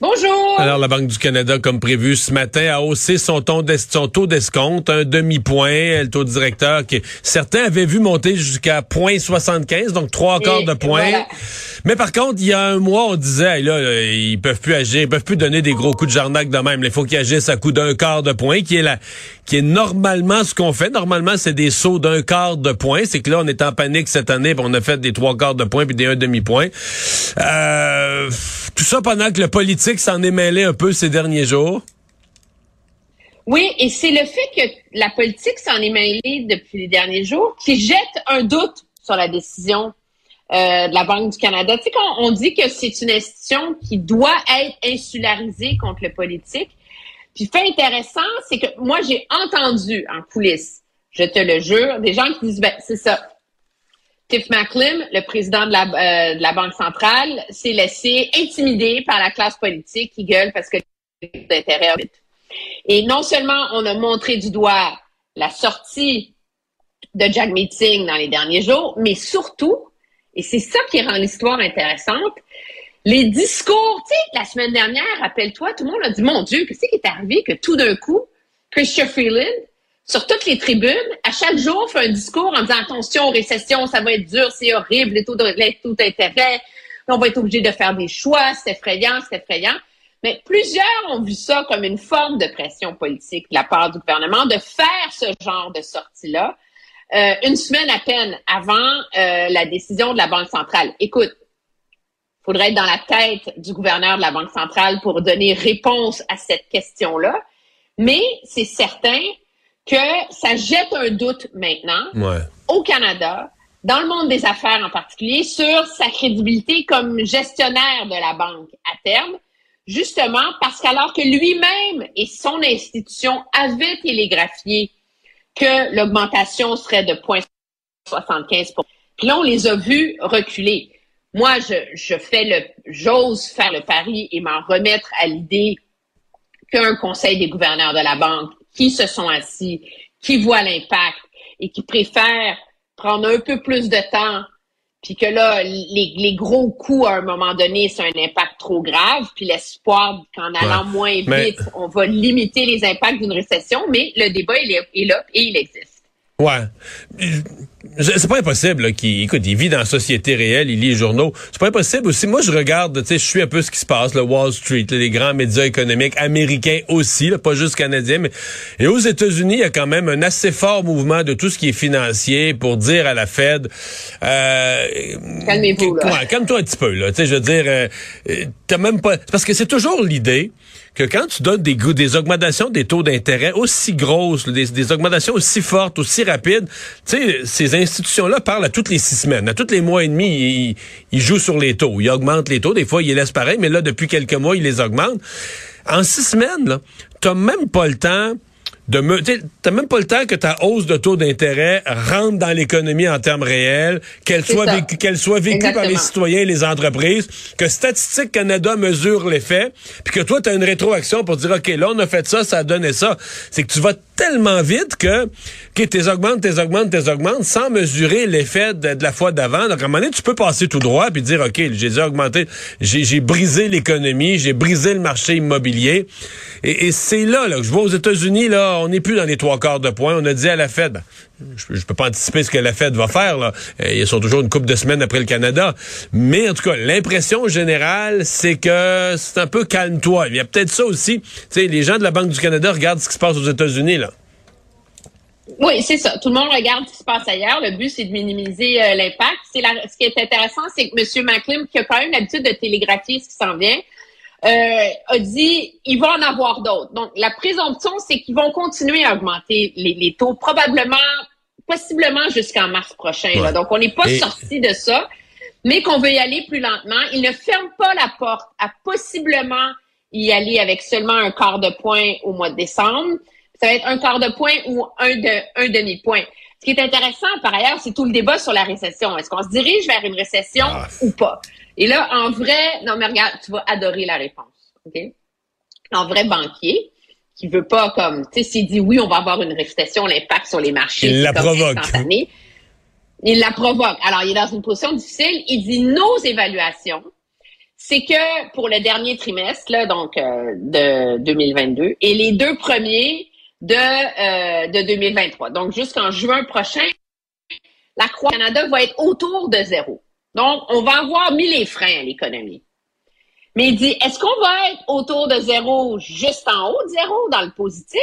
Bonjour. Alors, la Banque du Canada, comme prévu ce matin, a haussé son, ton d'es- son taux d'escompte, un demi-point, le taux directeur que certains avaient vu monter jusqu'à 0,75, donc trois quarts de point. voilà. Mais par contre, il y a un mois, on disait, là, là, ils peuvent plus agir, ils peuvent plus donner des gros coups de jarnac de même. Il faut qu'ils agissent à coup d'un quart de point, qui est la, qui est normalement ce qu'on fait. Normalement, c'est des sauts d'un quart de point. C'est que là, on est en panique cette année, puis on a fait des trois quarts de point puis des un demi-point. Euh, tout ça pendant que le politique s'en est mêlé un peu ces derniers jours? Oui, et c'est le fait que la politique s'en est mêlée depuis les derniers jours qui jette un doute sur la décision euh, de la Banque du Canada. Tu sais, quand on dit que c'est une institution qui doit être insularisée contre le politique, puis fait intéressant, c'est que moi, j'ai entendu en coulisses, je te le jure, des gens qui disent, ben, c'est ça. Tiff Macklem, le président de la, euh, de la Banque centrale, s'est laissé intimider par la classe politique qui gueule parce que d'intérêt. Et non seulement on a montré du doigt la sortie de Jack Meeting dans les derniers jours, mais surtout, et c'est ça qui rend l'histoire intéressante, les discours, tu sais, la semaine dernière, rappelle-toi, tout le monde a dit, mon Dieu, qu'est-ce qui est arrivé que tout d'un coup, Christian Freeland, sur toutes les tribunes, à chaque jour, fait un discours en disant, attention, récession, ça va être dur, c'est horrible, les taux d'intérêt, on va être obligé de faire des choix, c'est effrayant, c'est effrayant. Mais plusieurs ont vu ça comme une forme de pression politique de la part du gouvernement de faire ce genre de sortie-là euh, une semaine à peine avant euh, la décision de la Banque centrale. Écoute, faudrait être dans la tête du gouverneur de la Banque centrale pour donner réponse à cette question-là. Mais c'est certain que ça jette un doute maintenant Ouais. au Canada, dans le monde des affaires en particulier, sur sa crédibilité comme gestionnaire de la banque à terme, justement parce qu'alors que lui-même et son institution avaient télégraphié que l'augmentation serait de 0,75 Puis là, on les a vus reculer. Moi, je, je fais le, j'ose faire le pari et m'en remettre à l'idée qu'un conseil des gouverneurs de la banque qui se sont assis, qui voient l'impact et qui préfèrent prendre un peu plus de temps, puis que là, les, les gros coûts à un moment donné, c'est un impact trop grave, puis l'espoir qu'en allant Ouais. moins Mais- vite, on va limiter les impacts d'une récession, mais le débat, il est, est là et il existe. Ouais. C'est pas impossible là, qu'il écoute, il vit dans la société réelle, il lit les journaux. C'est pas impossible aussi. Moi, je regarde, tu sais, je suis un peu ce qui se passe, le Wall Street, là, les grands médias économiques américains aussi, là, pas juste canadiens, mais et aux États-Unis, il y a quand même un assez fort mouvement de tout ce qui est financier pour dire à la Fed, euh, Calmez-vous. Ouais, calme-toi un petit peu là. Tu sais, je veux dire, euh, euh, t'as même pas, parce que c'est toujours l'idée que quand tu donnes des, des augmentations des taux d'intérêt aussi grosses, des, augmentations aussi fortes, aussi rapides, tu sais, ces institutions-là parlent à toutes les six semaines, à tous les mois et demi, ils, ils jouent sur les taux, ils augmentent les taux, des fois ils les laissent pareil, mais là depuis quelques mois ils les augmentent. En six semaines, là, t'as même pas le temps de me, t'as même pas le temps que ta hausse de taux d'intérêt rentre dans l'économie en termes réels, qu'elle soit vécue, qu'elle soit vécue par les citoyens et les entreprises, que Statistique Canada mesure l'effet, puis que toi, tu as une rétroaction pour dire, OK, là, on a fait ça, ça a donné ça. C'est que tu vas tellement vite que, OK, t'es augmentes, t'es augmentes, t'es augmentes, sans mesurer l'effet de, la fois d'avant. Donc, à un moment donné, tu peux passer tout droit puis dire, OK, j'ai augmenté, j'ai brisé l'économie, j'ai brisé le marché immobilier. Et, et c'est là, là, que je vois aux États-Unis, là, on n'est plus dans les trois quarts de point. On a dit à la Fed, ben, je, je peux pas anticiper ce que la Fed va faire. Là. Euh, ils sont toujours une couple de semaines après le Canada. Mais en tout cas, l'impression générale, c'est que c'est un peu calme-toi. Il y a peut-être ça aussi. Tu sais, les gens de la Banque du Canada regardent ce qui se passe aux États-Unis. là. Oui, c'est ça. Tout le monde regarde ce qui se passe ailleurs. Le but, c'est de minimiser euh, l'impact. C'est la- ce qui est intéressant, c'est que M. Macklem, qui a quand même l'habitude de télégraphier ce qui s'en vient, euh, a dit il va en avoir d'autres. Donc, la présomption, c'est qu'ils vont continuer à augmenter les, les taux, probablement, possiblement jusqu'en mars prochain. là. Donc, on n'est pas Et- sorti de ça, mais qu'on veut y aller plus lentement. Il ne ferme pas la porte à possiblement y aller avec seulement un quart de point au mois de décembre. Ça va être un quart de point ou un, de, un demi-point. Ce qui est intéressant, par ailleurs, c'est tout le débat sur la récession. Est-ce qu'on se dirige vers une récession Ah. ou pas? Et là, en vrai, non, mais regarde, tu vas adorer la réponse. OK? en vrai banquier, qui veut pas comme, tu sais, s'il dit oui, on va avoir une récession, l'impact sur les marchés. Il la provoque. Il la provoque. Alors, il est dans une position difficile. Il dit nos évaluations, c'est que pour le dernier trimestre, là, donc euh, de 2022, et les deux premiers de, euh, de 2023, donc jusqu'en juin prochain, la croissance Canada va être autour de zéro. Donc, on va avoir mis les freins à l'économie. Mais il dit, est-ce qu'on va être autour de zéro juste en haut de zéro dans le positif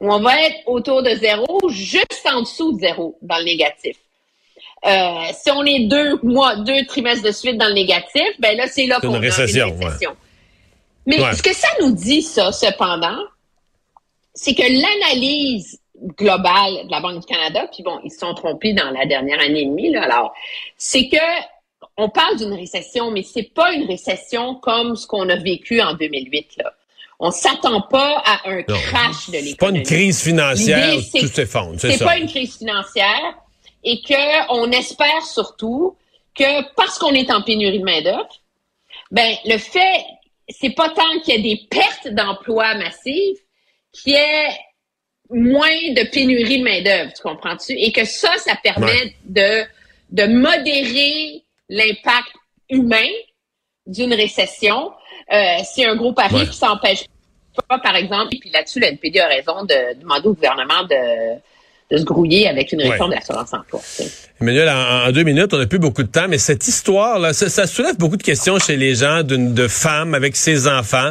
ou on va être autour de zéro juste en dessous de zéro dans le négatif? Euh, si on est deux mois, deux trimestres de suite dans le négatif, ben là, c'est là qu'on a une récession. Mais Ouais. ce que ça nous dit, ça, cependant, c'est que l'analyse globale de la Banque du Canada, puis bon, ils se sont trompés dans la dernière année et demie, là, alors, c'est que on parle d'une récession, mais c'est pas une récession comme ce qu'on a vécu en 2008, là. On s'attend pas à un Non, crash de C'est pas une l'économie. crise financière, tout s'effondre, c'est C'est pas une crise financière et que on espère surtout que parce qu'on est en pénurie de main-d'œuvre, ben le fait c'est pas tant qu'il y ait des pertes d'emplois massives qu'il y ait moins de pénurie de main-d'œuvre, tu comprends-tu? Et que ça, ça permet Ouais. de, de modérer l'impact humain d'une récession. Euh, c'est un gros pari Ouais. qui s'empêche pas, par exemple, et puis là-dessus, le NPD a raison de demander au gouvernement de, de se grouiller avec une réforme Ouais. de l'assurance-emploi. tu sais. Emmanuel, en, en deux minutes, on n'a plus beaucoup de temps, mais cette histoire-là, ça, ça soulève beaucoup de questions chez les gens d'une de femmes avec ses enfants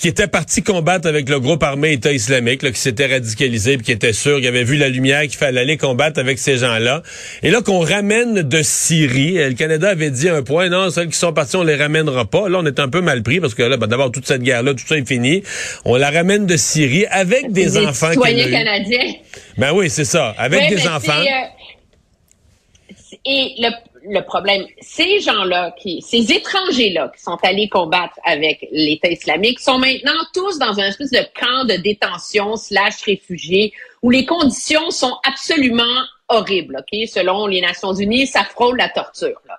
qui étaient partis combattre avec le groupe armé État islamique, là, qui s'était radicalisé, puis qui était sûr, qui avait vu la lumière, qu'il fallait aller combattre avec ces gens-là. Et là, qu'on ramène de Syrie, euh, le Canada avait dit un point, non, celles qui sont parties, on les ramènera pas. Là, on est un peu mal pris parce que là, ben, d'abord, toute cette guerre-là, tout ça est fini. On la ramène de Syrie avec des, enfants. eus. canadiens. Ben oui, c'est ça, avec des enfants. euh, et le, le problème, ces gens-là, qui, ces étrangers-là qui sont allés combattre avec l'État islamique sont maintenant tous dans un espèce de camp de détention slash réfugiés où les conditions sont absolument horribles. Ok, Selon les Nations Unies, ça frôle la torture. Là.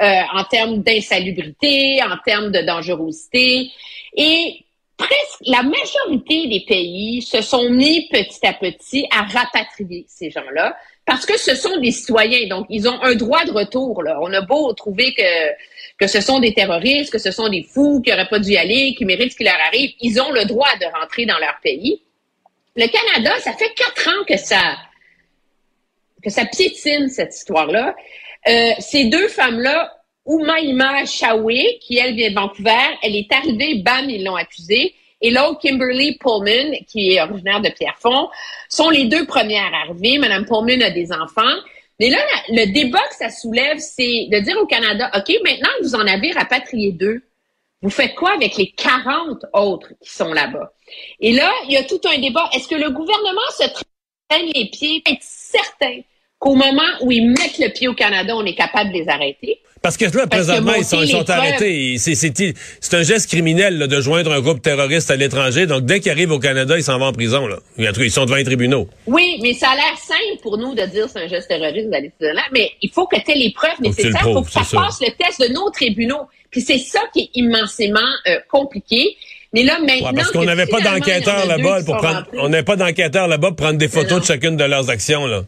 Euh, en termes d'insalubrité, en termes de dangerosité. Et presque la majorité des pays se sont mis petit à petit à rapatrier ces gens-là parce que ce sont des citoyens, donc ils ont un droit de retour. On a beau trouver que, que ce sont des terroristes, que ce sont des fous qui n'auraient pas dû y aller, qui méritent ce qui leur arrive, ils ont le droit de rentrer dans leur pays. Le Canada, ça fait quatre ans que ça que ça piétine cette histoire-là. Euh, ces deux femmes-là, Oumaima Shawé, qui elle vient de Vancouver, elle est arrivée, bam, ils l'ont accusée. Et l'autre, Kimberly Pullman, qui est originaire de Pierrefonds, sont les deux premières arrivées. Madame Pullman a des enfants. Mais là, le débat que ça soulève, c'est de dire au Canada, OK, maintenant que vous en avez rapatrié deux, vous faites quoi avec les 40 autres qui sont là-bas? Et là, il y a tout un débat. Est-ce que le gouvernement se traîne les pieds? Pour être certain qu'au moment où ils mettent le pied au Canada, on est capable de les arrêter? Parce que là, Parce que présentement, ils sont, ils arrêtés. C'est, un geste criminel là, de joindre un groupe terroriste à l'étranger. Donc, dès qu'ils arrivent au Canada, ils s'en vont en prison. Là. Ils sont devant les tribunaux. Oui, mais ça a l'air simple pour nous de dire c'est un geste terroriste d'aller là, mais il faut que tu aies les preuves nécessaires, il faut prouves, que ça passe le test de nos tribunaux. Puis c'est ça qui est immensément euh, compliqué. Mais là, maintenant. Ouais, parce qu'on n'avait pas deux là-bas pour prendre. On n'avait pas d'enquêteurs là-bas pour prendre des photos de chacune de leurs actions. Là.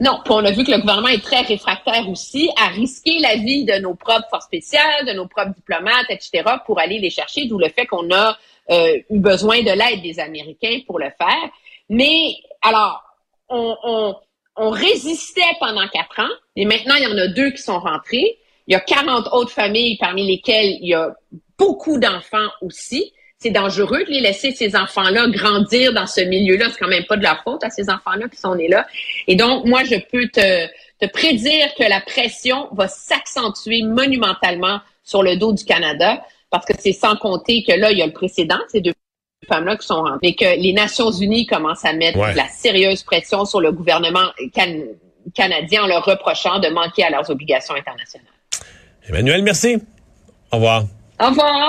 Non, puis on a vu que le gouvernement est très réfractaire aussi à risquer la vie de nos propres forces spéciales, de nos propres diplomates, etc., pour aller les chercher, d'où le fait qu'on a euh, eu besoin de l'aide des Américains pour le faire. Mais alors, on, résistait pendant quatre ans, et maintenant, il y en a deux qui sont rentrés. Il y a 40 autres familles parmi lesquelles il y a beaucoup d'enfants aussi. C'est dangereux de les laisser, ces enfants-là, grandir dans ce milieu-là. C'est quand même pas de leur faute à ces enfants-là qui sont nés là. Et donc, moi, je peux te, te prédire que la pression va s'accentuer monumentalement sur le dos du Canada, parce que c'est sans compter que là, il y a le précédent, ces deux femmes-là qui sont rentrées, mais que les Nations Unies commencent à mettre Ouais. de la sérieuse pression sur le gouvernement can- canadien en leur reprochant de manquer à leurs obligations internationales. Emmanuel, merci. Au revoir. Au revoir.